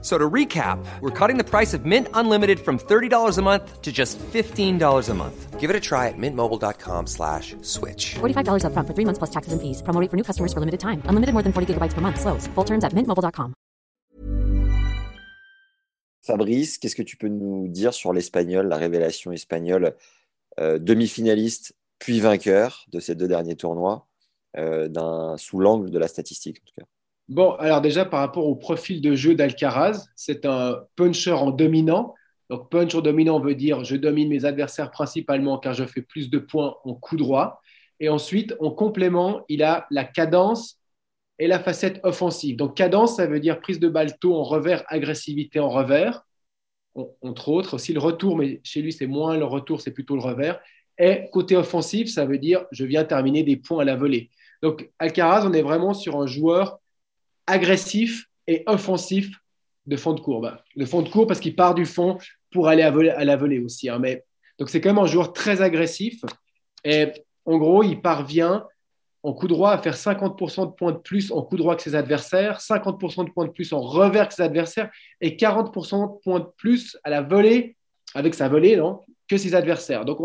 So to recap, we're cutting the price of Mint Unlimited from $30 a month to just $15 a month. Give it a try at mintmobile.com slash switch. $45 upfront for three months plus taxes and fees. Promo rate for new customers for limited time. Unlimited more than 40 gigabytes per month. Slows. Full terms at mintmobile.com. Fabrice, qu'est-ce que tu peux nous dire sur l'espagnol, la révélation espagnole, euh, demi-finaliste puis vainqueur de ces deux derniers tournois, euh, sous l'angle de la statistique en tout cas? Bon, alors déjà par rapport au profil de jeu d'Alcaraz, c'est un puncher en dominant. Donc punch en dominant veut dire je domine mes adversaires principalement car je fais plus de points en coup droit. Et ensuite, en complément, il a la cadence et la facette offensive. Donc cadence, ça veut dire prise de balle tôt en revers, agressivité en revers, entre autres. Aussi le retour, mais chez lui c'est moins le retour, c'est plutôt le revers. Et côté offensif, ça veut dire je viens terminer des points à la volée. Donc Alcaraz, on est vraiment sur un joueur agressif et offensif de fond de courbe. Le fond de courbe parce qu'il part du fond pour aller à, la volée aussi. Hein. Mais, donc c'est quand même un joueur très agressif. Et en gros, il parvient en coup droit à faire 50% de points de plus en coup droit que ses adversaires, 50% de points de plus en revers que ses adversaires et 40% de points de plus à la volée, avec sa volée, non, que ses adversaires. Donc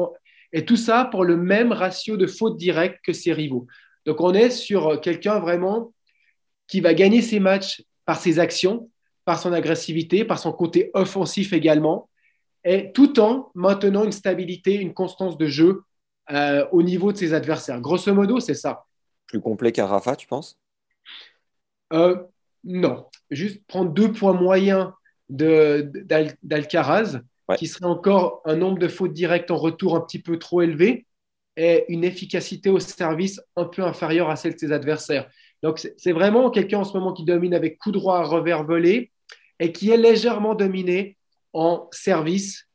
et tout ça pour le même ratio de fautes directes que ses rivaux. Donc on est sur quelqu'un vraiment qui va gagner ses matchs par ses actions, par son agressivité, par son côté offensif également, et tout en maintenant une stabilité, une constance de jeu euh, au niveau de ses adversaires. Grosso modo, c'est ça. Plus complet qu'un Rafa, tu penses? Euh, Non. Juste prendre deux points moyens d'Alcaraz, qui serait encore un nombre de fautes directes en retour un petit peu trop élevé et une efficacité au service un peu inférieure à celle de ses adversaires. Donc, c'est vraiment quelqu'un en ce moment qui domine avec coup droit, revers volé et qui est légèrement dominé en service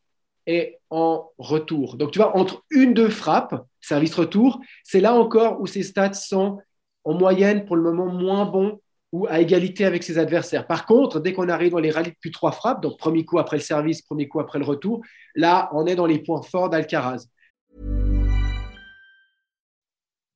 et en retour. Donc, tu vois, entre une, deux frappes, service-retour, c'est là encore où ses stats sont en moyenne pour le moment moins bons ou à égalité avec ses adversaires. Par contre, dès qu'on arrive dans les rallyes de plus trois frappes, donc premier coup après le service, premier coup après le retour, là, on est dans les points forts d'Alcaraz.